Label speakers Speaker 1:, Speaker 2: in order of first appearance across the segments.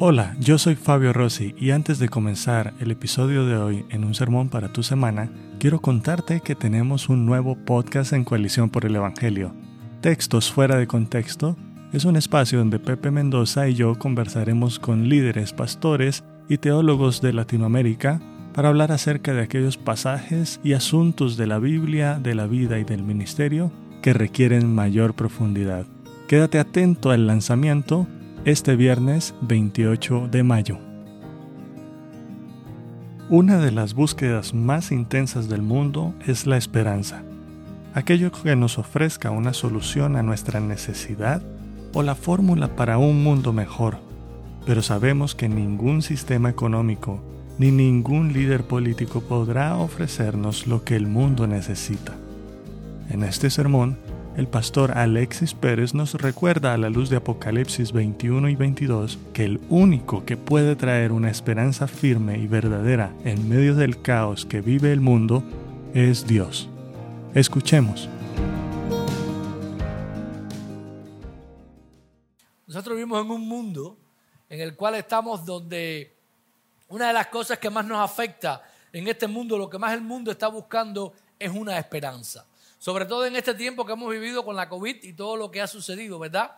Speaker 1: Hola, yo soy Fabio Rossi y antes de comenzar el episodio de hoy en un sermón para tu semana, quiero contarte que tenemos un nuevo podcast en Coalición por el Evangelio. Textos fuera de contexto es un espacio donde Pepe Mendoza y yo conversaremos con líderes, pastores y teólogos de Latinoamérica para hablar acerca de aquellos pasajes y asuntos de la Biblia, de la vida y del ministerio que requieren mayor profundidad. Quédate atento al lanzamiento este viernes 28 de mayo. Una de las búsquedas más intensas del mundo es la esperanza, aquello que nos ofrezca una solución a nuestra necesidad o la fórmula para un mundo mejor. Pero sabemos que ningún sistema económico ni ningún líder político podrá ofrecernos lo que el mundo necesita. En este sermón, el pastor Alexis Pérez nos recuerda a la luz de Apocalipsis 21 y 22 que el único que puede traer una esperanza firme y verdadera en medio del caos que vive el mundo es Dios. Escuchemos.
Speaker 2: Nosotros vivimos en un mundo en el cual estamos donde una de las cosas que más nos afecta en este mundo, lo que más el mundo está buscando es una esperanza sobre todo en este tiempo que hemos vivido con la COVID y todo lo que ha sucedido, ¿verdad?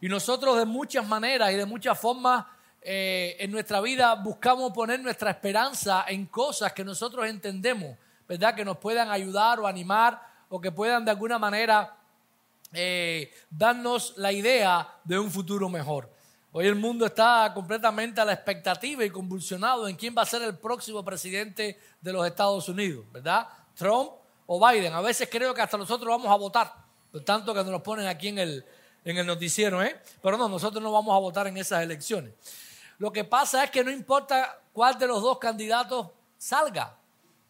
Speaker 2: Y nosotros de muchas maneras y de muchas formas eh, en nuestra vida buscamos poner nuestra esperanza en cosas que nosotros entendemos, ¿verdad? Que nos puedan ayudar o animar o que puedan de alguna manera eh, darnos la idea de un futuro mejor. Hoy el mundo está completamente a la expectativa y convulsionado en quién va a ser el próximo presidente de los Estados Unidos, ¿verdad? Trump o Biden. A veces creo que hasta nosotros vamos a votar, por tanto que nos ponen aquí en el, en el noticiero, ¿eh? Pero no, nosotros no vamos a votar en esas elecciones. Lo que pasa es que no importa cuál de los dos candidatos salga.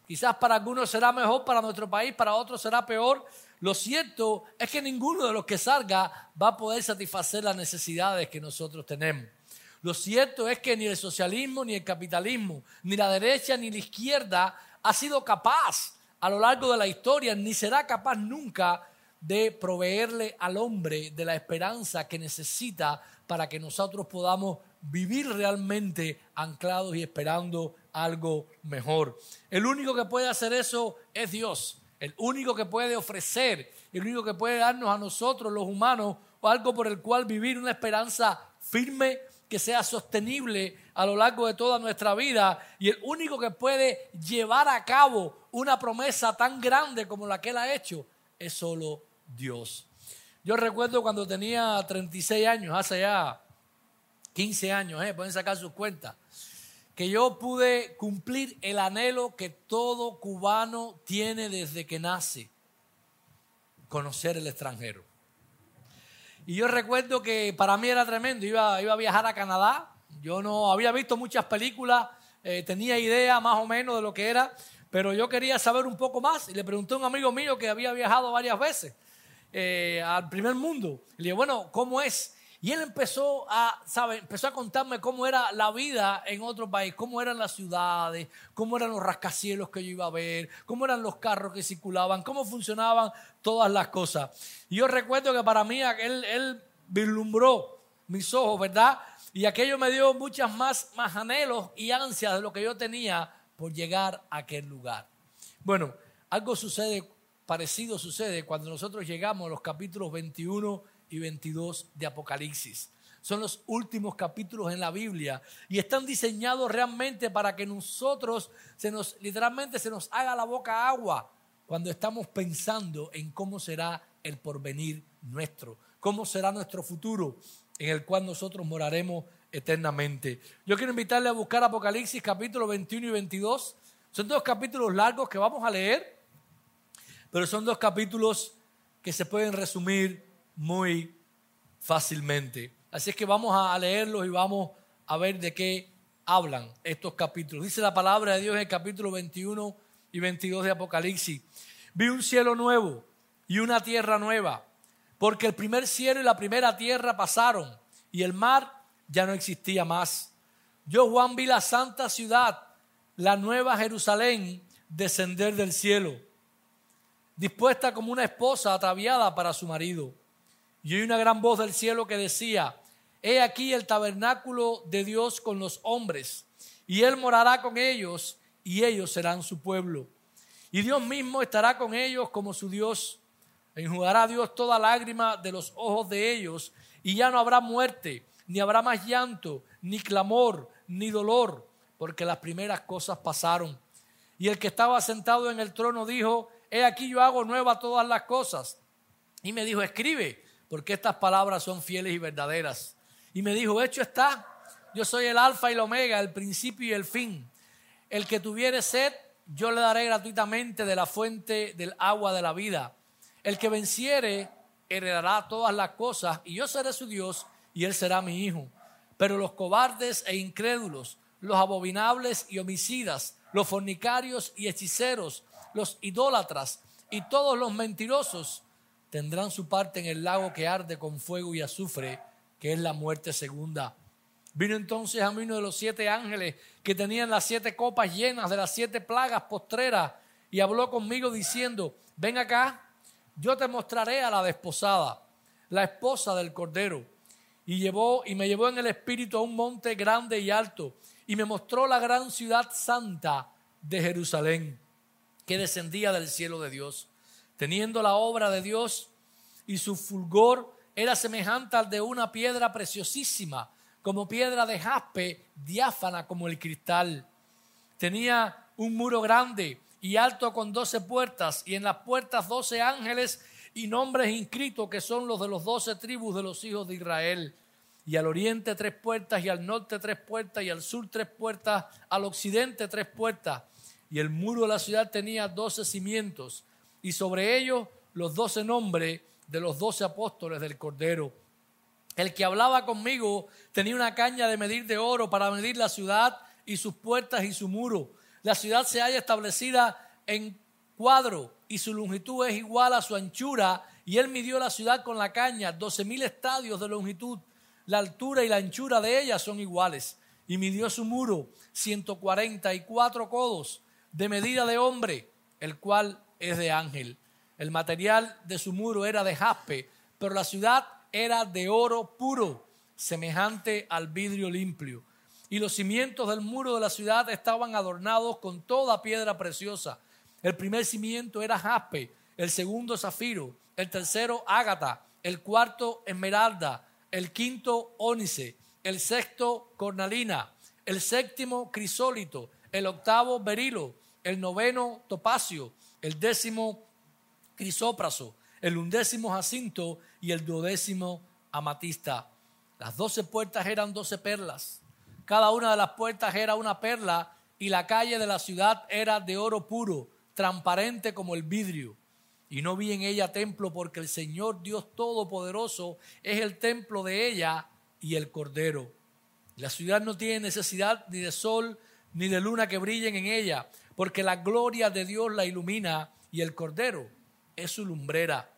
Speaker 2: Quizás para algunos será mejor, para nuestro país, para otros será peor. Lo cierto es que ninguno de los que salga va a poder satisfacer las necesidades que nosotros tenemos. Lo cierto es que ni el socialismo, ni el capitalismo, ni la derecha, ni la izquierda ha sido capaz a lo largo de la historia ni será capaz nunca de proveerle al hombre de la esperanza que necesita para que nosotros podamos vivir realmente anclados y esperando algo mejor. El único que puede hacer eso es Dios. El único que puede ofrecer, el único que puede darnos a nosotros los humanos algo por el cual vivir una esperanza firme que sea sostenible a lo largo de toda nuestra vida y el único que puede llevar a cabo una promesa tan grande como la que él ha hecho es solo Dios. Yo recuerdo cuando tenía 36 años, hace ya 15 años, ¿eh? pueden sacar sus cuentas, que yo pude cumplir el anhelo que todo cubano tiene desde que nace, conocer el extranjero. Y yo recuerdo que para mí era tremendo, iba, iba a viajar a Canadá, yo no había visto muchas películas, eh, tenía idea más o menos de lo que era, pero yo quería saber un poco más y le pregunté a un amigo mío que había viajado varias veces eh, al primer mundo. Le dije, bueno, ¿cómo es? Y él empezó a, ¿sabe? Empezó a contarme cómo era la vida en otro país, cómo eran las ciudades, cómo eran los rascacielos que yo iba a ver, cómo eran los carros que circulaban, cómo funcionaban todas las cosas. Y yo recuerdo que para mí él, él vislumbró mis ojos, ¿verdad? Y aquello me dio muchas más, más anhelos y ansias de lo que yo tenía por llegar a aquel lugar. Bueno, algo sucede, parecido sucede cuando nosotros llegamos a los capítulos 21 y 22 de Apocalipsis. Son los últimos capítulos en la Biblia y están diseñados realmente para que nosotros se nos literalmente se nos haga la boca agua cuando estamos pensando en cómo será el porvenir nuestro, cómo será nuestro futuro en el cual nosotros moraremos eternamente. Yo quiero invitarle a buscar Apocalipsis capítulo 21 y 22. Son dos capítulos largos que vamos a leer, pero son dos capítulos que se pueden resumir muy fácilmente. Así es que vamos a leerlos y vamos a ver de qué hablan estos capítulos. Dice la palabra de Dios en el capítulo 21 y 22 de Apocalipsis. Vi un cielo nuevo y una tierra nueva, porque el primer cielo y la primera tierra pasaron y el mar ya no existía más. Yo, Juan, vi la santa ciudad, la nueva Jerusalén, descender del cielo, dispuesta como una esposa ataviada para su marido. Y una gran voz del cielo que decía, he aquí el tabernáculo de Dios con los hombres, y él morará con ellos, y ellos serán su pueblo. Y Dios mismo estará con ellos como su Dios. Enjugará Dios toda lágrima de los ojos de ellos, y ya no habrá muerte, ni habrá más llanto, ni clamor, ni dolor, porque las primeras cosas pasaron. Y el que estaba sentado en el trono dijo, he aquí yo hago nueva todas las cosas. Y me dijo, escribe, porque estas palabras son fieles y verdaderas. Y me dijo, hecho está, yo soy el alfa y el omega, el principio y el fin. El que tuviere sed, yo le daré gratuitamente de la fuente del agua de la vida. El que venciere, heredará todas las cosas, y yo seré su Dios, y él será mi hijo. Pero los cobardes e incrédulos, los abominables y homicidas, los fornicarios y hechiceros, los idólatras y todos los mentirosos tendrán su parte en el lago que arde con fuego y azufre, que es la muerte segunda. Vino entonces a mí uno de los siete ángeles que tenían las siete copas llenas de las siete plagas postreras y habló conmigo diciendo, ven acá, yo te mostraré a la desposada, la esposa del Cordero. Y llevó y me llevó en el espíritu a un monte grande y alto y me mostró la gran ciudad santa de Jerusalén que descendía del cielo de Dios, teniendo la obra de Dios y su fulgor era semejante al de una piedra preciosísima, como piedra de jaspe, diáfana como el cristal. Tenía un muro grande y alto con doce puertas, y en las puertas doce ángeles y nombres inscritos que son los de los doce tribus de los hijos de Israel. Y al oriente tres puertas, y al norte tres puertas, y al sur tres puertas, al occidente tres puertas y el muro de la ciudad tenía doce cimientos, y sobre ellos los doce nombres de los doce apóstoles del Cordero. El que hablaba conmigo tenía una caña de medir de oro para medir la ciudad y sus puertas y su muro. La ciudad se halla establecida en cuadro y su longitud es igual a su anchura. Y él midió la ciudad con la caña, doce mil estadios de longitud. La altura y la anchura de ella son iguales. Y midió su muro, ciento cuarenta y cuatro codos de medida de hombre, el cual es de ángel. El material de su muro era de jaspe, pero la ciudad era de oro puro, semejante al vidrio limpio. Y los cimientos del muro de la ciudad estaban adornados con toda piedra preciosa. El primer cimiento era jaspe, el segundo zafiro, el tercero ágata, el cuarto esmeralda, el quinto ónice, el sexto cornalina, el séptimo crisólito, el octavo berilo, el noveno topacio, el décimo crisópraso, el undécimo jacinto y el duodécimo amatista. Las doce puertas eran doce perlas. Cada una de las puertas era una perla y la calle de la ciudad era de oro puro, transparente como el vidrio. Y no vi en ella templo porque el Señor Dios Todopoderoso es el templo de ella y el Cordero. La ciudad no tiene necesidad ni de sol ni de luna que brillen en ella, porque la gloria de Dios la ilumina y el Cordero es su lumbrera.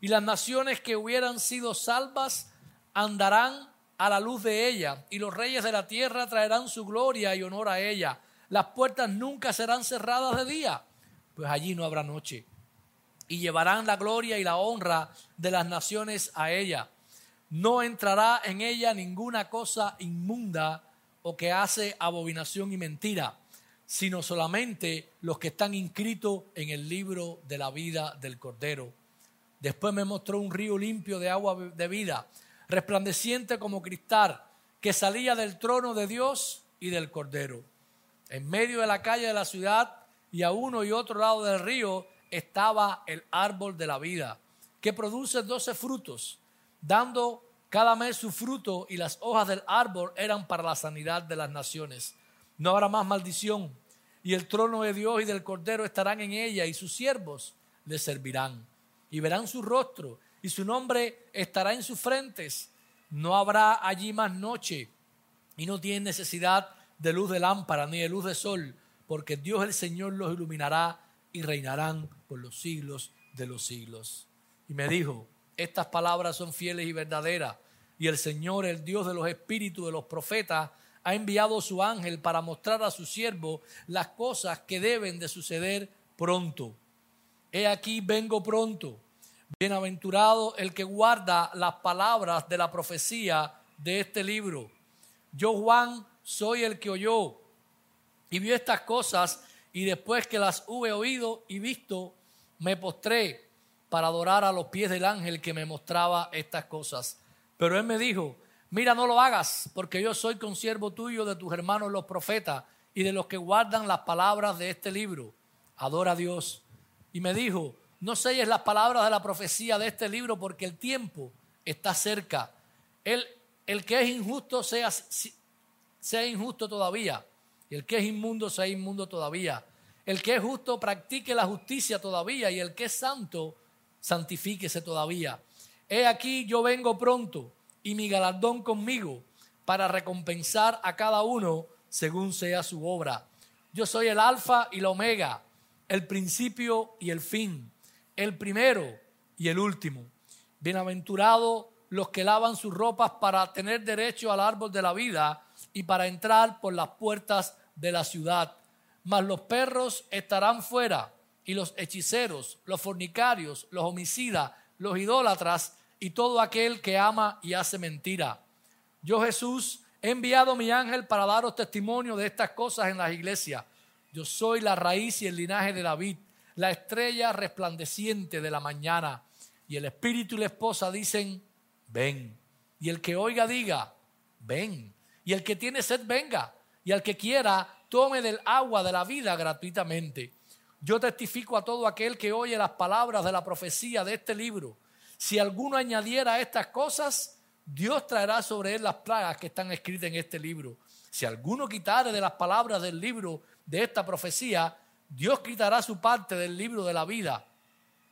Speaker 2: Y las naciones que hubieran sido salvas andarán a la luz de ella, y los reyes de la tierra traerán su gloria y honor a ella. Las puertas nunca serán cerradas de día, pues allí no habrá noche. Y llevarán la gloria y la honra de las naciones a ella. No entrará en ella ninguna cosa inmunda o que hace abominación y mentira sino solamente los que están inscritos en el libro de la vida del Cordero. Después me mostró un río limpio de agua de vida, resplandeciente como cristal, que salía del trono de Dios y del Cordero. En medio de la calle de la ciudad y a uno y otro lado del río estaba el árbol de la vida, que produce doce frutos, dando cada mes su fruto y las hojas del árbol eran para la sanidad de las naciones. No habrá más maldición. Y el trono de Dios y del Cordero estarán en ella y sus siervos le servirán. Y verán su rostro y su nombre estará en sus frentes. No habrá allí más noche y no tienen necesidad de luz de lámpara ni de luz de sol, porque Dios el Señor los iluminará y reinarán por los siglos de los siglos. Y me dijo, estas palabras son fieles y verdaderas, y el Señor, el Dios de los espíritus de los profetas, ha enviado su ángel para mostrar a su siervo las cosas que deben de suceder pronto. He aquí vengo pronto. Bienaventurado el que guarda las palabras de la profecía de este libro. Yo, Juan, soy el que oyó y vio estas cosas y después que las hube oído y visto, me postré para adorar a los pies del ángel que me mostraba estas cosas. Pero él me dijo, mira, no lo hagas, porque yo soy consiervo tuyo de tus hermanos los profetas y de los que guardan las palabras de este libro. Adora a Dios. Y me dijo, no selles las palabras de la profecía de este libro porque el tiempo está cerca. El, el que es injusto sea, sea injusto todavía. Y el que es inmundo sea inmundo todavía. El que es justo practique la justicia todavía. Y el que es santo santifíquese todavía. He aquí yo vengo pronto y mi galardón conmigo para recompensar a cada uno según sea su obra. Yo soy el alfa y la omega, el principio y el fin, el primero y el último. Bienaventurados los que lavan sus ropas para tener derecho al árbol de la vida y para entrar por las puertas de la ciudad. Mas los perros estarán fuera y los hechiceros, los fornicarios, los homicidas, los idólatras y todo aquel que ama y hace mentira. Yo Jesús he enviado mi ángel para daros testimonio de estas cosas en las iglesias. Yo soy la raíz y el linaje de David, la estrella resplandeciente de la mañana. Y el espíritu y la esposa dicen, ven. Y el que oiga diga, ven. Y el que tiene sed, venga. Y al que quiera, tome del agua de la vida gratuitamente. Yo testifico a todo aquel que oye las palabras de la profecía de este libro. Si alguno añadiera estas cosas, Dios traerá sobre él las plagas que están escritas en este libro. Si alguno quitare de las palabras del libro de esta profecía, Dios quitará su parte del libro de la vida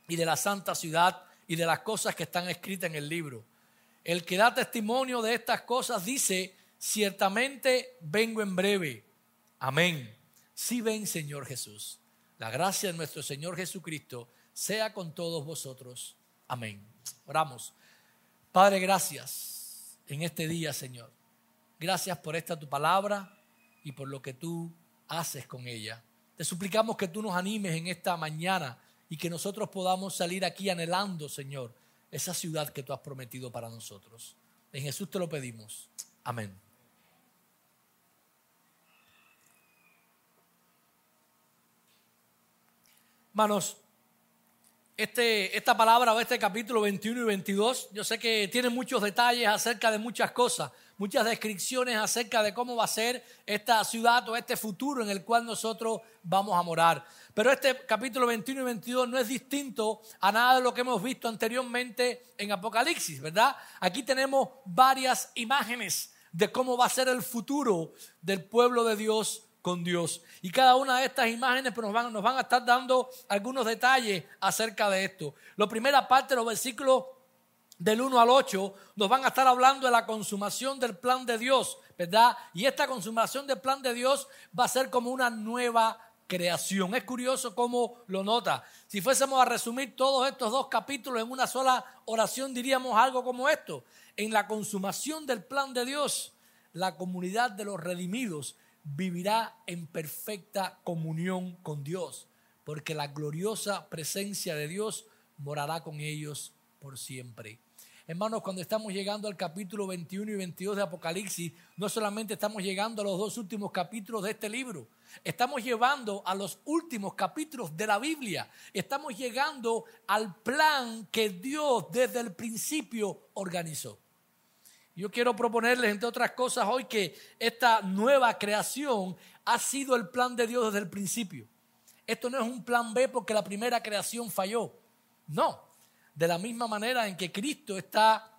Speaker 2: y de la santa ciudad y de las cosas que están escritas en el libro. El que da testimonio de estas cosas dice, ciertamente vengo en breve. Amén. Si ven, Señor Jesús. La gracia de nuestro Señor Jesucristo sea con todos vosotros. Amén. Oramos. Padre, gracias en este día, Señor. Gracias por esta tu palabra y por lo que tú haces con ella. Te suplicamos que tú nos animes en esta mañana y que nosotros podamos salir aquí anhelando, Señor, esa ciudad que tú has prometido para nosotros. En Jesús te lo pedimos. Amén. Hermanos, este, esta palabra o este capítulo 21 y 22, yo sé que tiene muchos detalles acerca de muchas cosas, muchas descripciones acerca de cómo va a ser esta ciudad o este futuro en el cual nosotros vamos a morar. Pero este capítulo 21 y 22 no es distinto a nada de lo que hemos visto anteriormente en Apocalipsis, ¿verdad? Aquí tenemos varias imágenes de cómo va a ser el futuro del pueblo de Dios con Dios. Y cada una de estas imágenes pues, nos, van, nos van a estar dando algunos detalles acerca de esto. La primera parte los versículos del 1 al 8 nos van a estar hablando de la consumación del plan de Dios, ¿verdad? Y esta consumación del plan de Dios va a ser como una nueva creación. Es curioso cómo lo nota. Si fuésemos a resumir todos estos dos capítulos en una sola oración, diríamos algo como esto. En la consumación del plan de Dios, la comunidad de los redimidos vivirá en perfecta comunión con Dios, porque la gloriosa presencia de Dios morará con ellos por siempre. Hermanos, cuando estamos llegando al capítulo 21 y 22 de Apocalipsis, no solamente estamos llegando a los dos últimos capítulos de este libro, estamos llevando a los últimos capítulos de la Biblia, estamos llegando al plan que Dios desde el principio organizó. Yo quiero proponerles, entre otras cosas, hoy que esta nueva creación ha sido el plan de Dios desde el principio. Esto no es un plan B porque la primera creación falló. No. De la misma manera en que Cristo está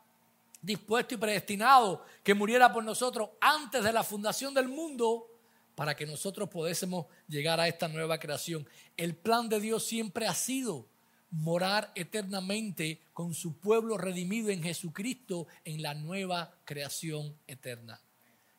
Speaker 2: dispuesto y predestinado que muriera por nosotros antes de la fundación del mundo para que nosotros pudiésemos llegar a esta nueva creación. El plan de Dios siempre ha sido morar eternamente con su pueblo redimido en Jesucristo en la nueva creación eterna.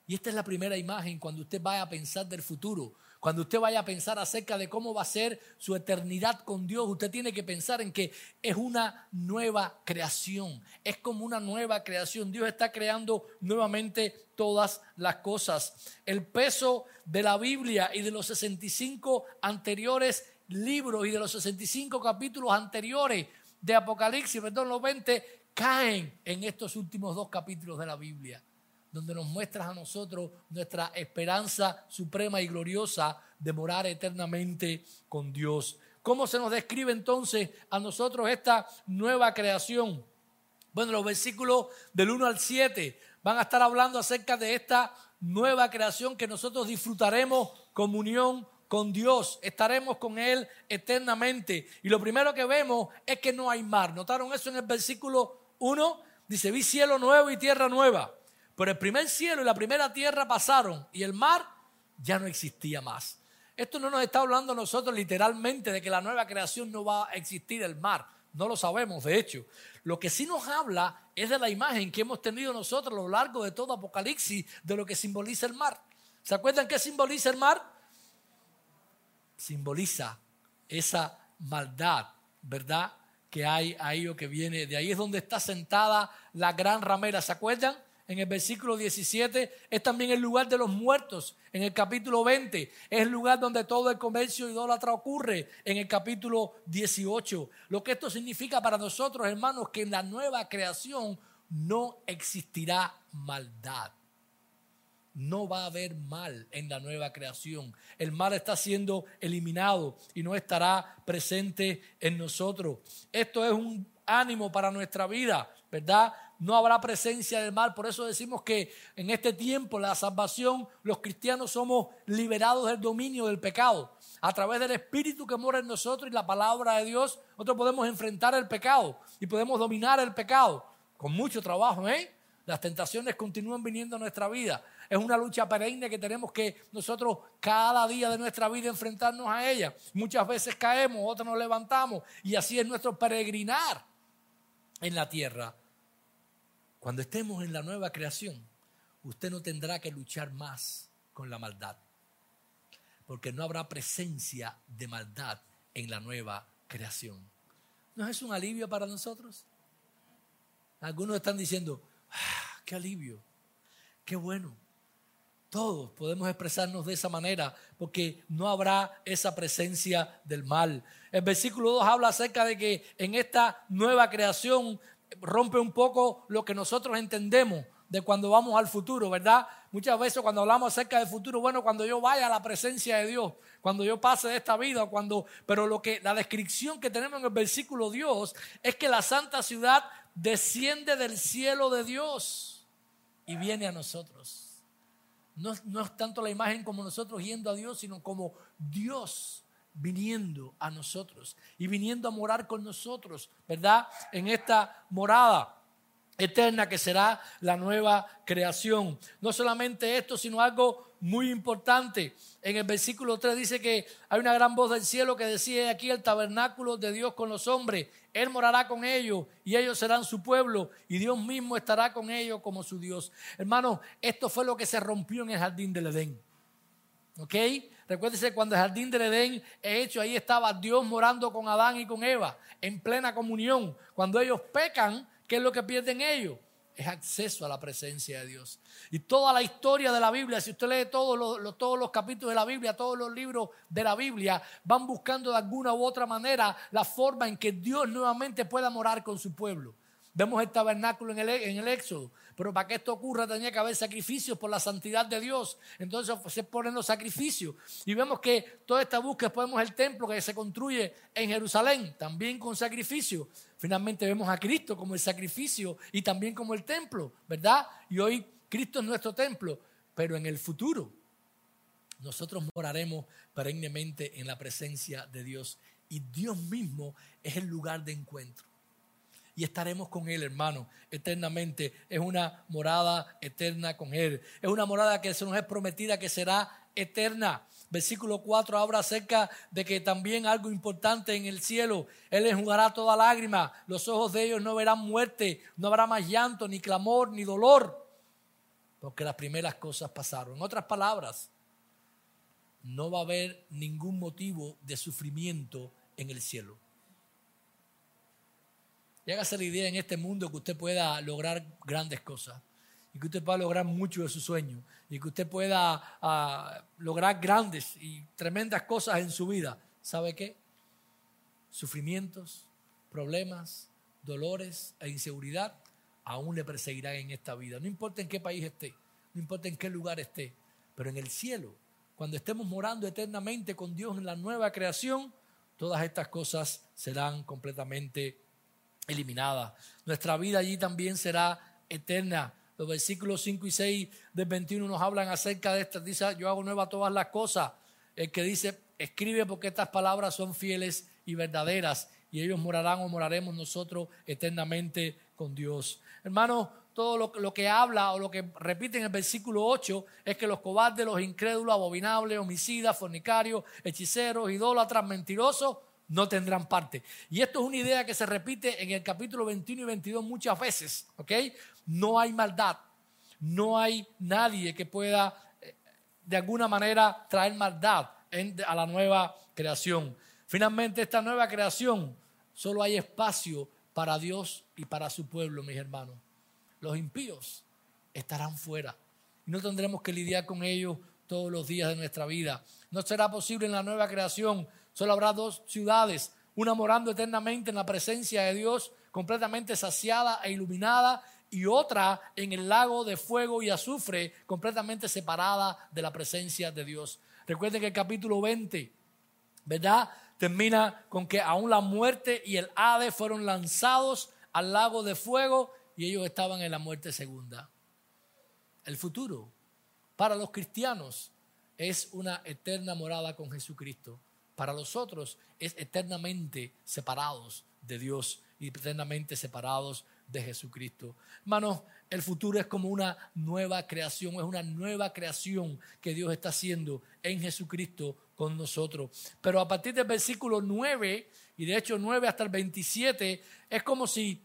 Speaker 2: Y esta es la primera imagen cuando usted vaya a pensar del futuro. Cuando usted vaya a pensar acerca de cómo va a ser su eternidad con Dios, usted tiene que pensar en que es una nueva creación. Es como una nueva creación. Dios está creando nuevamente todas las cosas. El peso de la Biblia y de los 65 anteriores libros y de los 65 capítulos anteriores de Apocalipsis, perdón, los 20, caen en estos últimos dos capítulos de la Biblia. donde nos muestras a nosotros nuestra esperanza suprema y gloriosa de morar eternamente con Dios. ¿Cómo se nos describe entonces a nosotros esta nueva creación? Bueno, los versículos del 1 al 7 van a estar hablando acerca de esta nueva creación que nosotros disfrutaremos comunión con Dios, estaremos con Él eternamente. Y lo primero que vemos es que no hay mar. ¿Notaron eso en el versículo 1? Dice, vi cielo nuevo y tierra nueva. Pero el primer cielo y la primera tierra pasaron y el mar ya no existía más. Esto no nos está hablando nosotros literalmente de que la nueva creación no va a existir el mar. No lo sabemos, de hecho. Lo que sí nos habla es de la imagen que hemos tenido nosotros a lo largo de todo Apocalipsis de lo que simboliza el mar. ¿Se acuerdan qué simboliza el mar? Simboliza esa maldad, ¿verdad? Que hay ahí o que viene. De ahí es donde está sentada la gran ramera. ¿Se acuerdan? en el versículo 17, es también el lugar de los muertos. En el capítulo 20 es el lugar donde todo el comercio idólatra ocurre. En el capítulo 18. Lo que esto significa para nosotros, hermanos, que en la nueva creación no existirá maldad. No va a haber mal en la nueva creación. El mal está siendo eliminado y no estará presente en nosotros. Esto es un ánimo para nuestra vida, ¿verdad? no habrá presencia del mal. Por eso decimos que en este tiempo, la salvación, los cristianos somos liberados del dominio del pecado. A través del Espíritu que mora en nosotros y la palabra de Dios, nosotros podemos enfrentar el pecado y podemos dominar el pecado con mucho trabajo, ¿eh? Las tentaciones continúan viniendo a nuestra vida. Es una lucha perenne que tenemos que nosotros cada día de nuestra vida enfrentarnos a ella. Muchas veces caemos, otras nos levantamos y así es nuestro peregrinar en la tierra. Cuando estemos en la nueva creación, usted no tendrá que luchar más con la maldad, porque no habrá presencia de maldad en la nueva creación. ¿No es un alivio para nosotros? Algunos están diciendo, ah, qué alivio, qué bueno. Todos podemos expresarnos de esa manera porque no habrá esa presencia del mal. El versículo 2 habla acerca de que en esta nueva creación rompe un poco lo que nosotros entendemos de cuando vamos al futuro, ¿verdad? Muchas veces cuando hablamos acerca del futuro, bueno, cuando yo vaya a la presencia de Dios, cuando yo pase de esta vida, cuando, pero lo que la descripción que tenemos en el versículo Dios es que la santa ciudad desciende del cielo de Dios y viene a nosotros. No, no es tanto la imagen como nosotros yendo a Dios, sino como Dios viniendo a nosotros y viniendo a morar con nosotros, ¿verdad? En esta morada eterna que será la nueva creación. No solamente esto, sino algo muy importante. En el versículo 3 dice que hay una gran voz del cielo que decía aquí el tabernáculo de Dios con los hombres. Él morará con ellos y ellos serán su pueblo y Dios mismo estará con ellos como su Dios. Hermano, esto fue lo que se rompió en el jardín del Edén. ¿Ok? Recuérdese cuando el jardín del Edén he hecho, ahí estaba Dios morando con Adán y con Eva en plena comunión. Cuando ellos pecan, ¿qué es lo que pierden ellos? Es acceso a la presencia de Dios. Y toda la historia de la Biblia, si usted lee todos los, todos los capítulos de la Biblia, todos los libros de la Biblia, van buscando de alguna u otra manera la forma en que Dios nuevamente pueda morar con su pueblo. Vemos el tabernáculo en el, en el Éxodo. Pero para que esto ocurra tenía que haber sacrificios por la santidad de Dios. Entonces se ponen los sacrificios. Y vemos que toda esta búsqueda, vemos el templo que se construye en Jerusalén, también con sacrificio. Finalmente vemos a Cristo como el sacrificio y también como el templo, ¿verdad? Y hoy Cristo es nuestro templo. Pero en el futuro nosotros moraremos perennemente en la presencia de Dios. Y Dios mismo es el lugar de encuentro y estaremos con Él, hermano, eternamente. Es una morada eterna con Él. Es una morada que se nos es prometida que será eterna. Versículo 4 habla acerca de que también algo importante en el cielo, Él enjugará toda lágrima, los ojos de ellos no verán muerte, no habrá más llanto, ni clamor, ni dolor, porque las primeras cosas pasaron. En otras palabras, no va a haber ningún motivo de sufrimiento en el cielo. Y la idea en este mundo que usted pueda lograr grandes cosas y que usted pueda lograr mucho de su sueño y que usted pueda ah, lograr grandes y tremendas cosas en su vida. ¿Sabe qué? Sufrimientos, problemas, dolores e inseguridad aún le perseguirán en esta vida. No importa en qué país esté, no importa en qué lugar esté, pero en el cielo, cuando estemos morando eternamente con Dios en la nueva creación, todas estas cosas serán completamente eliminadas. Nuestra vida allí también será eterna. Los versículos 5 y 6 del 21 nos hablan acerca de esto. Dice, yo hago nueva todas las cosas. El que dice, escribe porque estas palabras son fieles y verdaderas y ellos morarán o moraremos nosotros eternamente con Dios. Hermanos, todo lo, que habla o lo que repite en el versículo 8 es que los cobardes, los incrédulos, abominables, homicidas, fornicarios, hechiceros, idólatras, mentirosos, no tendrán parte. Y esto es una idea que se repite en el capítulo 21 y 22 muchas veces, ¿ok? No hay maldad, no hay nadie que pueda eh, de alguna manera traer maldad a la nueva creación. Finalmente, esta nueva creación, solo hay espacio para Dios y para su pueblo, mis hermanos. Los impíos estarán fuera y no tendremos que lidiar con ellos todos los días de nuestra vida. No será posible en la nueva creación. Solo habrá dos ciudades, una morando eternamente en la presencia de Dios, completamente saciada e iluminada, y otra en el lago de fuego y azufre, completamente separada de la presencia de Dios. Recuerden que el capítulo 20, ¿verdad? Termina con que aún la muerte y el Hades fueron lanzados al lago de fuego y ellos estaban en la muerte segunda. El futuro para los cristianos es una eterna morada con Jesucristo. Para los otros es eternamente separados de Dios y eternamente separados de Jesucristo. Hermanos, el futuro es como una nueva creación, es una nueva creación que Dios está haciendo en Jesucristo con nosotros. Pero a partir del versículo 9, y de hecho 9 hasta el 27, es como si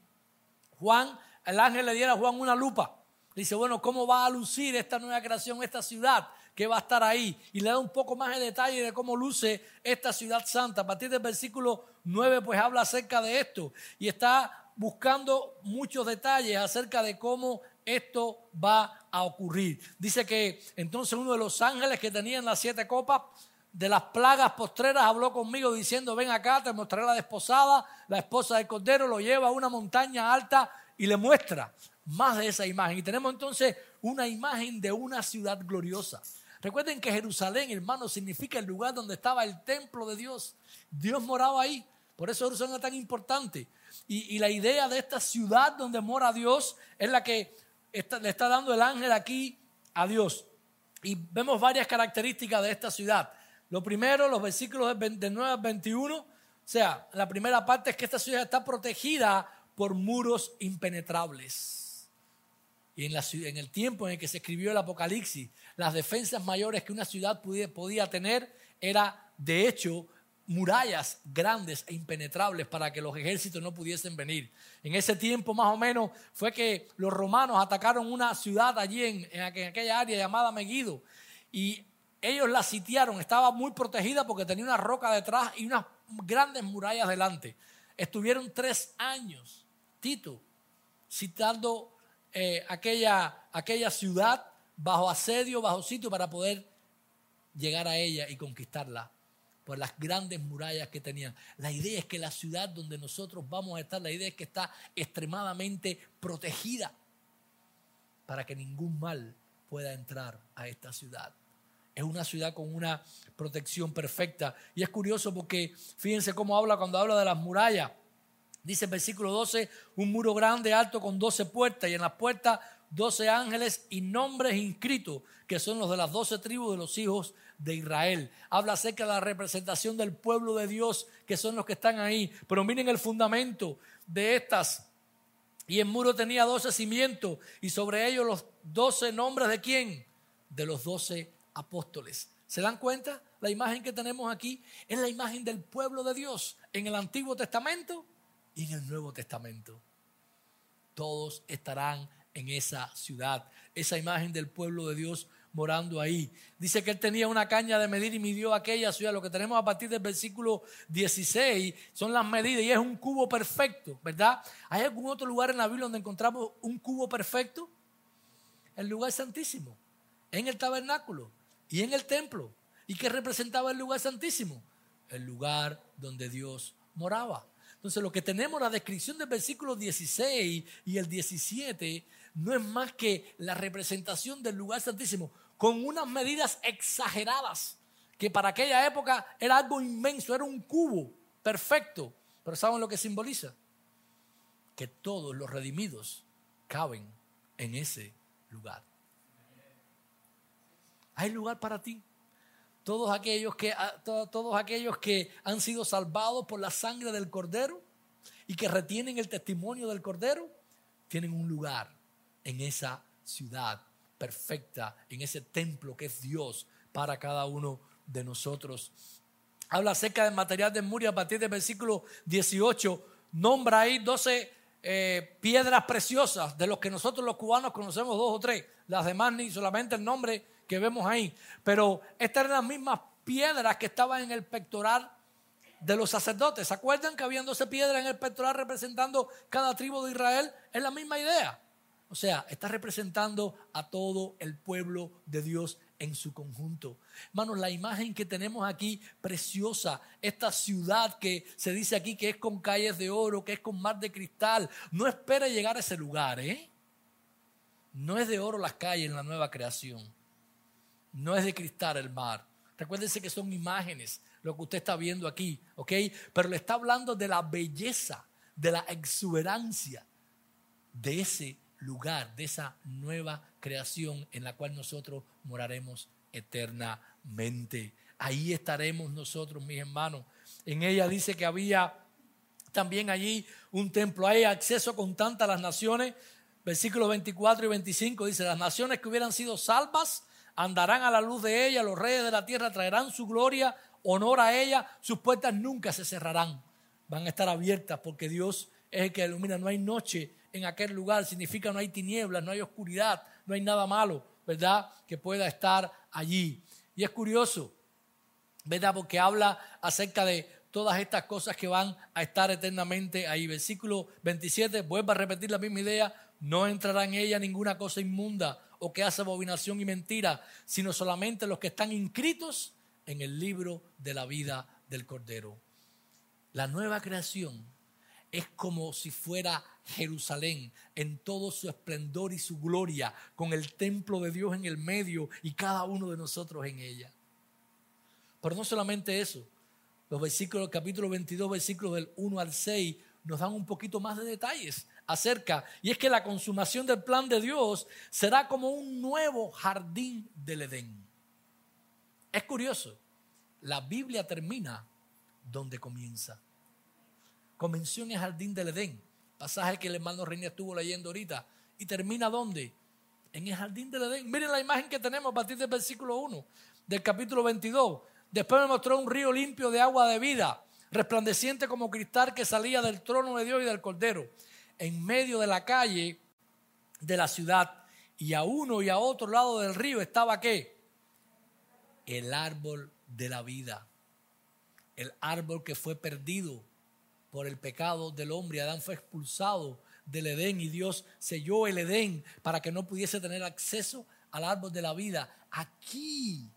Speaker 2: Juan, el ángel le diera a Juan una lupa. Dice, bueno, ¿cómo va a lucir esta nueva creación, esta ciudad que va a estar ahí? Y le da un poco más de detalle de cómo luce esta ciudad santa. A partir del versículo 9, pues habla acerca de esto. Y está buscando muchos detalles acerca de cómo esto va a ocurrir. Dice que entonces uno de los ángeles que tenían las siete copas de las plagas postreras habló conmigo diciendo, ven acá, te mostraré la desposada, la esposa del cordero, lo lleva a una montaña alta y le muestra más de esa imagen. Y tenemos entonces una imagen de una ciudad gloriosa. Recuerden que Jerusalén, hermano, significa el lugar donde estaba el templo de Dios. Dios moraba ahí. Por eso Jerusalén es tan importante. Y, la idea de esta ciudad donde mora Dios es la que le está dando el ángel aquí a Dios. Y vemos varias características de esta ciudad. Lo primero, los versículos de 9 al 21, o sea, la primera parte es que esta ciudad está protegida por muros impenetrables. Y en, el tiempo en el que se escribió el Apocalipsis, las defensas mayores que una ciudad podía tener era, de hecho, murallas grandes e impenetrables para que los ejércitos no pudiesen venir. En ese tiempo más o menos fue que los romanos atacaron una ciudad allí en, aquella área llamada Meguido y ellos la sitiaron, estaba muy protegida porque tenía una roca detrás y unas grandes murallas delante. Estuvieron tres años, Tito, citando eh, aquella, aquella ciudad bajo asedio, bajo sitio para poder llegar a ella y conquistarla por las grandes murallas que tenían. La idea es que la ciudad donde nosotros vamos a estar, la idea es que está extremadamente protegida para que ningún mal pueda entrar a esta ciudad. Es una ciudad con una protección perfecta. Y es curioso porque fíjense cómo habla cuando habla de las murallas. Dice el versículo 12, un muro grande, alto, con 12 puertas, y en las puertas 12 ángeles y nombres inscritos, que son los de las 12 tribus de los hijos de Israel. Habla acerca de la representación del pueblo de Dios, que son los que están ahí. Pero miren el fundamento de estas. Y el muro tenía doce cimientos y sobre ellos los doce nombres de quién? De los doce apóstoles. ¿Se dan cuenta? La imagen que tenemos aquí es la imagen del pueblo de Dios en el Antiguo Testamento y en el Nuevo Testamento. Todos estarán en esa ciudad. Esa imagen del pueblo de Dios morando ahí. Dice que él tenía una caña de medir y midió aquella ciudad. Lo que tenemos a partir del versículo 16 son las medidas y es un cubo perfecto, ¿verdad? ¿Hay algún otro lugar en la Biblia donde encontramos un cubo perfecto? El lugar santísimo, en el tabernáculo y en el templo. ¿Y qué representaba el lugar santísimo? El lugar donde Dios moraba. Entonces lo que tenemos, la descripción del versículo 16 y el 17, no es más que la representación del lugar santísimo, con unas medidas exageradas, que para aquella época era algo inmenso, era un cubo perfecto. Pero ¿saben lo que simboliza? Que todos los redimidos caben en ese lugar. Hay lugar para ti. Todos aquellos que, todos aquellos que han sido salvados por la sangre del Cordero y que retienen el testimonio del Cordero, tienen un lugar en esa ciudad perfecta, en ese templo que es Dios para cada uno de nosotros. Habla acerca del material de Muria a partir del versículo 18. Nombra ahí 12 eh, piedras preciosas, de los que nosotros los cubanos conocemos dos o tres. Las demás ni solamente el nombre que vemos ahí. Pero estas eran las mismas piedras que estaban en el pectoral de los sacerdotes. ¿Se acuerdan que 12 piedras en el pectoral representando cada tribu de Israel? Es la misma idea. O sea, está representando a todo el pueblo de Dios en su conjunto. Hermanos, la imagen que tenemos aquí, preciosa, esta ciudad que se dice aquí que es con calles de oro, que es con mar de cristal, no espera llegar a ese lugar, ¿eh? No es de oro las calles en la nueva creación. No es de cristal el mar. Recuérdense que son imágenes, lo que usted está viendo aquí, ¿ok? Pero le está hablando de la belleza, de la exuberancia de ese lugar, de esa nueva creación en la cual nosotros moraremos eternamente. Ahí estaremos nosotros, mis hermanos. En ella dice que había también allí un templo. Hay acceso con tantas las naciones. Versículos 24 y 25 dice, las naciones que hubieran sido salvas andarán a la luz de ella, los reyes de la tierra traerán su gloria, honor a ella, sus puertas nunca se cerrarán, van a estar abiertas porque Dios es el que ilumina, no hay noche en aquel lugar, significa no hay tinieblas, no hay oscuridad, no hay nada malo, ¿verdad? Que pueda estar allí. Y es curioso, ¿verdad? Porque habla acerca de todas estas cosas que van a estar eternamente ahí. Versículo 27, vuelve a repetir la misma idea, no entrará en ella ninguna cosa inmunda o que hace abominación y mentira, sino solamente los que están inscritos en el libro de la vida del Cordero. La nueva creación es como si fuera Jerusalén en todo su esplendor y su gloria, con el templo de Dios en el medio y cada uno de nosotros en ella. Pero no solamente eso, los versículos, capítulo 22, versículos del 1 al 6, nos dan un poquito más de detalles acerca, y es que la consumación del plan de Dios será como un nuevo jardín del Edén. Es curioso, la Biblia termina donde comienza. Comenzó en el jardín del Edén, pasaje que el hermano Reina estuvo leyendo ahorita, y termina donde? En el jardín del Edén. Miren la imagen que tenemos a partir del versículo 1 del capítulo 22. Después me mostró un río limpio de agua de vida, resplandeciente como cristal que salía del trono de Dios y del Cordero en medio de la calle de la ciudad y a uno y a otro lado del río estaba qué? El árbol de la vida. El árbol que fue perdido por el pecado del hombre. Adán fue expulsado del Edén y Dios selló el Edén para que no pudiese tener acceso al árbol de la vida. Aquí,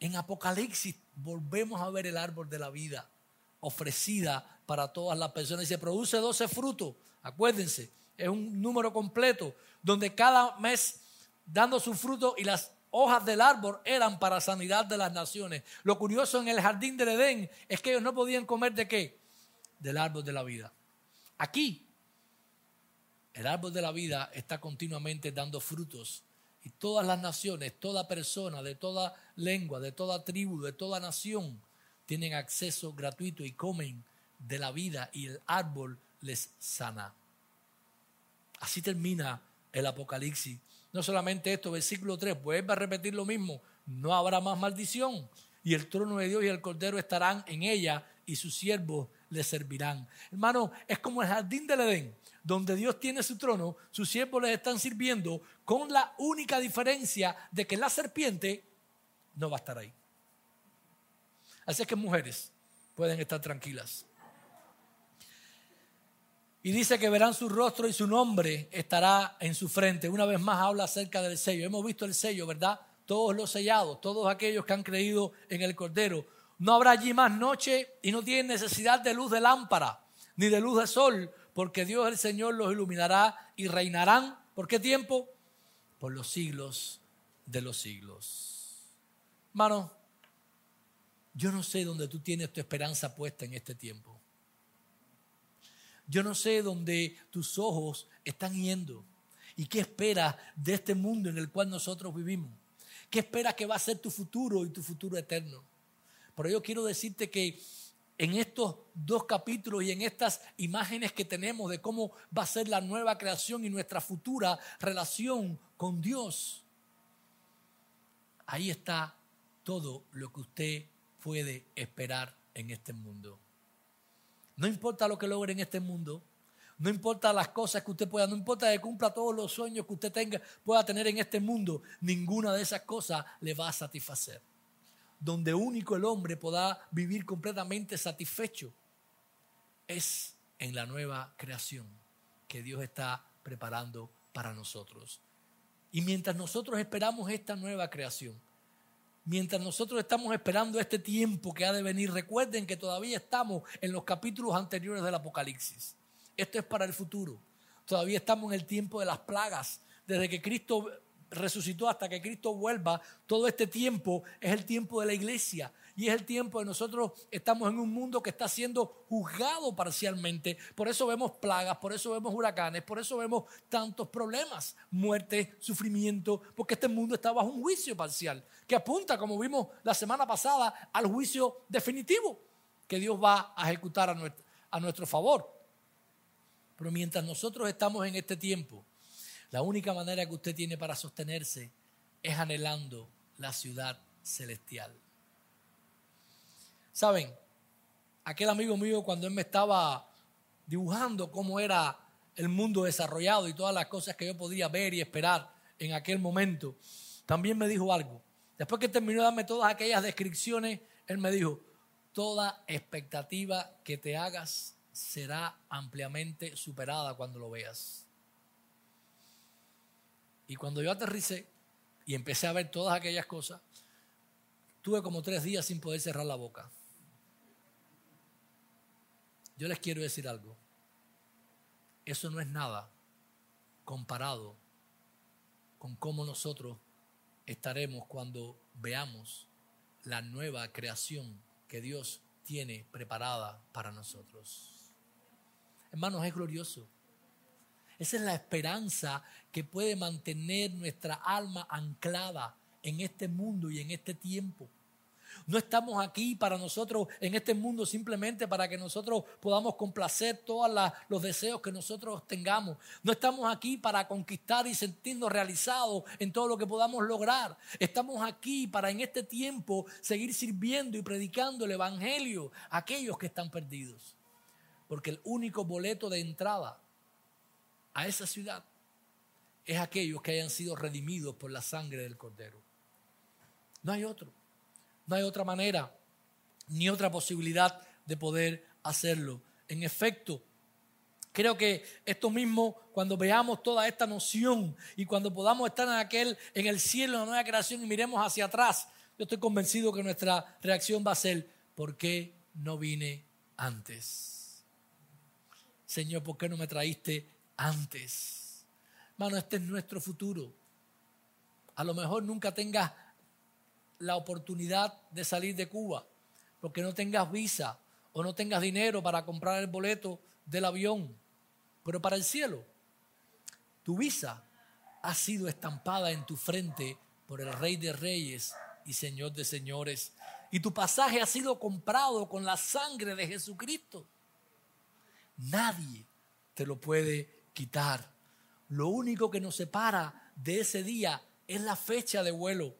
Speaker 2: en Apocalipsis, volvemos a ver el árbol de la vida ofrecida para todas las personas. Y se produce 12 frutos Acuérdense, es un número completo donde cada mes dando su fruto y las hojas del árbol eran para sanidad de las naciones. Lo curioso en el jardín del Edén es que ellos no podían comer de qué? Del árbol de la vida. Aquí, el árbol de la vida está continuamente dando frutos y todas las naciones, toda persona, de toda lengua, de toda tribu, de toda nación, tienen acceso gratuito y comen de la vida y el árbol les sana. Así termina el Apocalipsis. No solamente esto, versículo 3, vuelve a repetir lo mismo, no habrá más maldición y el trono de Dios y el Cordero estarán en ella y sus siervos le servirán. Hermano, es como el jardín del Edén, donde Dios tiene su trono, sus siervos les están sirviendo, con la única diferencia de que la serpiente no va a estar ahí. Así que mujeres pueden estar tranquilas. Y dice que verán su rostro y su nombre estará en su frente. Una vez más habla acerca del sello. Hemos visto el sello, ¿verdad? Todos los sellados, todos aquellos que han creído en el Cordero. No habrá allí más noche y no tienen necesidad de luz de lámpara, ni de luz de sol, porque Dios el Señor los iluminará y reinarán. ¿Por qué tiempo? Por los siglos de los siglos. Hermano, yo no sé dónde tú tienes tu esperanza puesta en este tiempo. Yo no sé dónde tus ojos están yendo y qué esperas de este mundo en el cual nosotros vivimos. ¿Qué esperas que va a ser tu futuro y tu futuro eterno? Pero yo quiero decirte que en estos dos capítulos y en estas imágenes que tenemos de cómo va a ser la nueva creación y nuestra futura relación con Dios, ahí está todo lo que usted puede esperar en este mundo. No importa lo que logre en este mundo, no importa las cosas que usted pueda, no importa que cumpla todos los sueños que usted tenga, pueda tener en este mundo, ninguna de esas cosas le va a satisfacer donde único el hombre pueda vivir completamente satisfecho, es en la nueva creación que Dios está preparando para nosotros. Y mientras nosotros esperamos esta nueva creación, mientras nosotros estamos esperando este tiempo que ha de venir, recuerden que todavía estamos en los capítulos anteriores del Apocalipsis. Esto es para el futuro. Todavía estamos en el tiempo de las plagas. Desde que Cristo resucitó hasta que Cristo vuelva, todo este tiempo es el tiempo de la iglesia y es el tiempo de nosotros estamos en un mundo que está siendo juzgado parcialmente. Por eso vemos plagas, por eso vemos huracanes, por eso vemos tantos problemas, muerte, sufrimiento, porque este mundo está bajo un juicio parcial que apunta, como vimos la semana pasada, al juicio definitivo que Dios va a ejecutar a nuestro, a nuestro favor. Pero mientras nosotros estamos en este tiempo, la única manera que usted tiene para sostenerse es anhelando la ciudad celestial. Saben, aquel amigo mío cuando él me estaba dibujando cómo era el mundo desarrollado y todas las cosas que yo podía ver y esperar en aquel momento, también me dijo algo. Después que terminó de darme todas aquellas descripciones, él me dijo, toda expectativa que te hagas será ampliamente superada cuando lo veas. Y cuando yo aterricé y empecé a ver todas aquellas cosas, tuve como tres días sin poder cerrar la boca. Yo les quiero decir algo. Eso no es nada comparado con cómo nosotros estaremos cuando veamos la nueva creación que Dios tiene preparada para nosotros. Hermanos, es glorioso. Esa es la esperanza que puede mantener nuestra alma anclada en este mundo y en este tiempo. No estamos aquí para nosotros en este mundo simplemente para que nosotros podamos complacer todos los deseos que nosotros tengamos. No estamos aquí para conquistar y sentirnos realizados en todo lo que podamos lograr. Estamos aquí para en este tiempo seguir sirviendo y predicando el Evangelio a aquellos que están perdidos. Porque el único boleto de entrada a esa ciudad es aquellos que hayan sido redimidos por la sangre del Cordero. No hay otro. No hay otra manera ni otra posibilidad de poder hacerlo. En efecto, creo que esto mismo, cuando veamos toda esta noción y cuando podamos estar en aquel, en el cielo, en la nueva creación y miremos hacia atrás, yo estoy convencido que nuestra reacción va a ser, ¿por qué no vine antes? Señor, ¿por qué no me traíste antes. Hermano, este es nuestro futuro. A lo mejor nunca tengas la oportunidad de salir de Cuba, porque no tengas visa o no tengas dinero para comprar el boleto del avión. Pero para el cielo, tu visa ha sido estampada en tu frente por el Rey de Reyes y Señor de Señores. Y tu pasaje ha sido comprado con la sangre de Jesucristo. Nadie te lo puede quitar. Lo único que nos separa de ese día es la fecha de vuelo.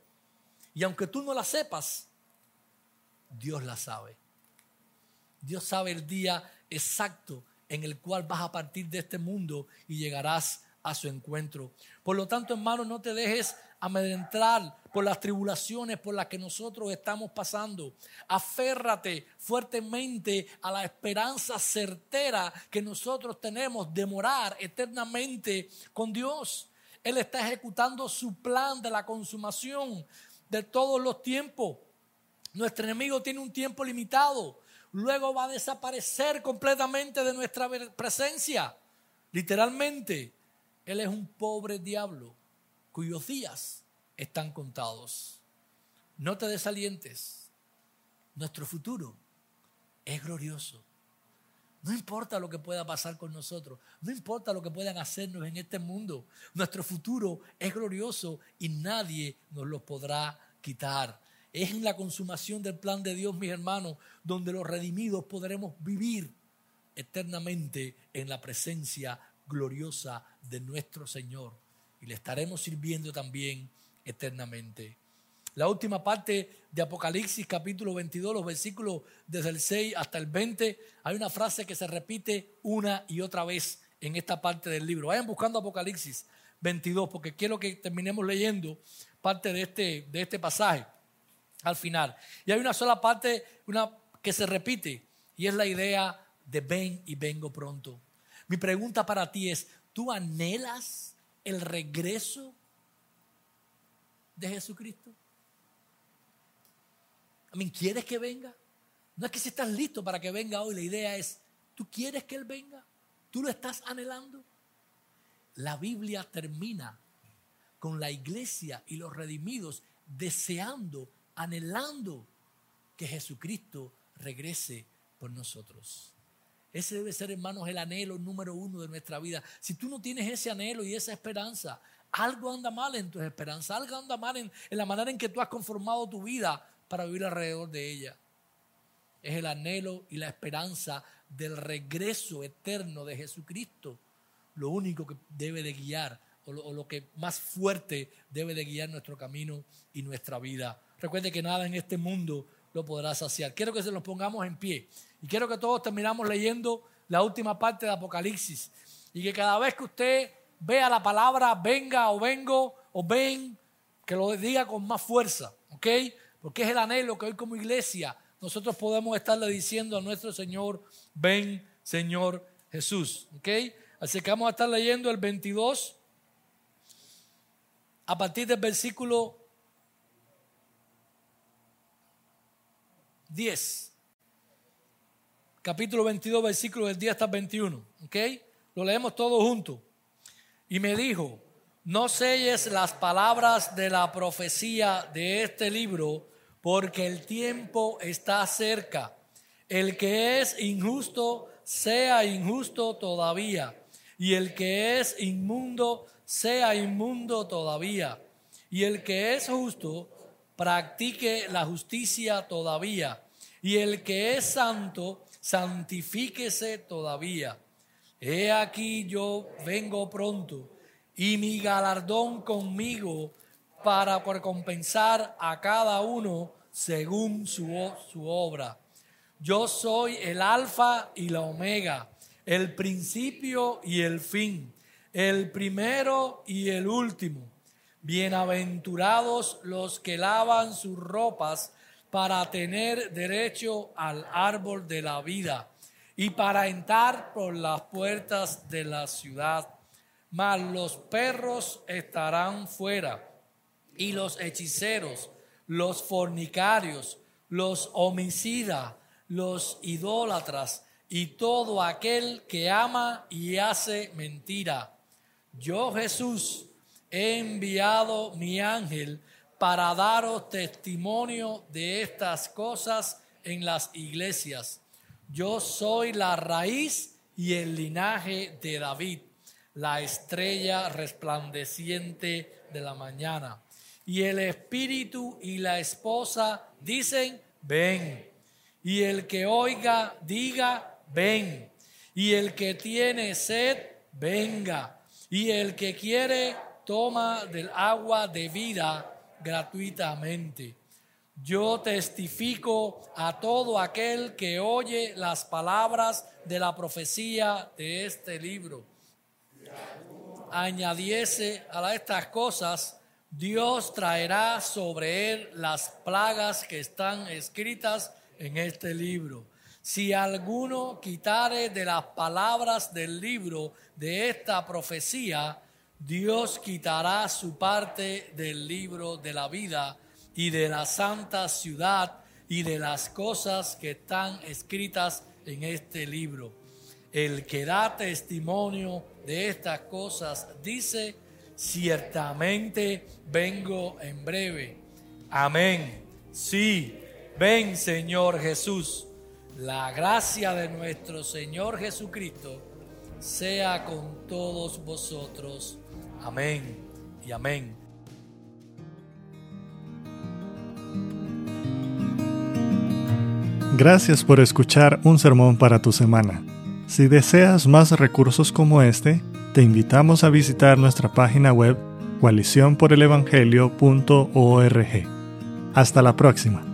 Speaker 2: Y aunque tú no la sepas, Dios la sabe. Dios sabe el día exacto en el cual vas a partir de este mundo y llegarás a su encuentro. Por lo tanto, hermano, no te dejes amedrentar por las tribulaciones por las que nosotros estamos pasando. Aférrate fuertemente a la esperanza certera que nosotros tenemos de morar eternamente con Dios. Él está ejecutando su plan de la consumación de todos los tiempos. Nuestro enemigo tiene un tiempo limitado luego va a desaparecer completamente de nuestra presencia. Literalmente, Él es un pobre diablo cuyos días están contados. No te desalientes. Nuestro futuro es glorioso. No importa lo que pueda pasar con nosotros, no importa lo que puedan hacernos en este mundo, nuestro futuro es glorioso y nadie nos lo podrá quitar. Es en la consumación del plan de Dios, mis hermanos, donde los redimidos podremos vivir eternamente en la presencia gloriosa de nuestro Señor y le estaremos sirviendo también eternamente. La última parte de Apocalipsis capítulo 22, los versículos desde el 6 hasta el 20, hay una frase que se repite una y otra vez en esta parte del libro. Vayan buscando Apocalipsis 22 porque quiero que terminemos leyendo parte de este, de este pasaje al final. Y hay una sola parte una, que se repite y es la idea de ven y vengo pronto. Mi pregunta para ti es, ¿tú anhelas el regreso de Jesucristo? ¿Quieres que venga? No es que si estás listo para que venga hoy, la idea es, ¿tú quieres que Él venga? ¿Tú lo estás anhelando? La Biblia termina con la iglesia y los redimidos deseando, anhelando que Jesucristo regrese por nosotros. Ese debe ser, hermanos, el anhelo número uno de nuestra vida. Si tú no tienes ese anhelo y esa esperanza, algo anda mal en tus esperanzas, algo anda mal en, en la manera en que tú has conformado tu vida para vivir alrededor de ella. Es el anhelo y la esperanza del regreso eterno de Jesucristo lo único que debe de guiar o lo, que más fuerte debe de guiar nuestro camino y nuestra vida. Recuerde que nada en este mundo lo podrá saciar. Quiero que se nos pongamos en pie y quiero que todos terminamos leyendo la última parte de Apocalipsis y que cada vez que usted vea la palabra venga o vengo o ven, que lo diga con más fuerza, ¿ok? Porque es el anhelo que hoy como iglesia nosotros podemos estarle diciendo a nuestro Señor, ven Señor Jesús. ¿Ok? Así que vamos a estar leyendo el 22 a partir del versículo 10. Capítulo 22, versículo del 10 hasta el 21. ¿Ok? Lo leemos todos juntos. Y me dijo, no selles las palabras de la profecía de este libro, porque el tiempo está cerca. El que es injusto, sea injusto todavía, y el que es inmundo, sea inmundo todavía, y el que es justo, practique la justicia todavía, y el que es santo, santifíquese todavía. He aquí yo vengo pronto y mi galardón conmigo para recompensar a cada uno según su, su obra. Yo soy el alfa y la omega, el principio y el fin, el primero y el último. Bienaventurados los que lavan sus ropas para tener derecho al árbol de la vida y para entrar por las puertas de la ciudad mas los perros estarán fuera, y los hechiceros, los fornicarios, los homicidas, los idólatras, y todo aquel que ama y hace mentira. Yo Jesús he enviado mi ángel para daros testimonio de estas cosas en las iglesias. Yo soy la raíz y el linaje de David la estrella resplandeciente de la mañana. Y el espíritu y la esposa dicen, ven. Y el que oiga, diga, ven. Y el que tiene sed, venga. Y el que quiere, toma del agua de vida gratuitamente. Yo testifico a todo aquel que oye las palabras de la profecía de este libro añadiese a estas cosas, Dios traerá sobre él las plagas que están escritas en este libro. Si alguno quitare de las palabras del libro de esta profecía, Dios quitará su parte del libro de la vida y de la santa ciudad y de las cosas que están escritas en este libro. El que da testimonio de estas cosas dice, ciertamente vengo en breve. Amén. Sí, ven Señor Jesús. La gracia de nuestro Señor Jesucristo sea con todos vosotros. Amén y amén.
Speaker 1: Gracias por escuchar un sermón para tu semana. Si deseas más recursos como este, te invitamos a visitar nuestra página web coaliciónporelevangelio.org. Hasta la próxima.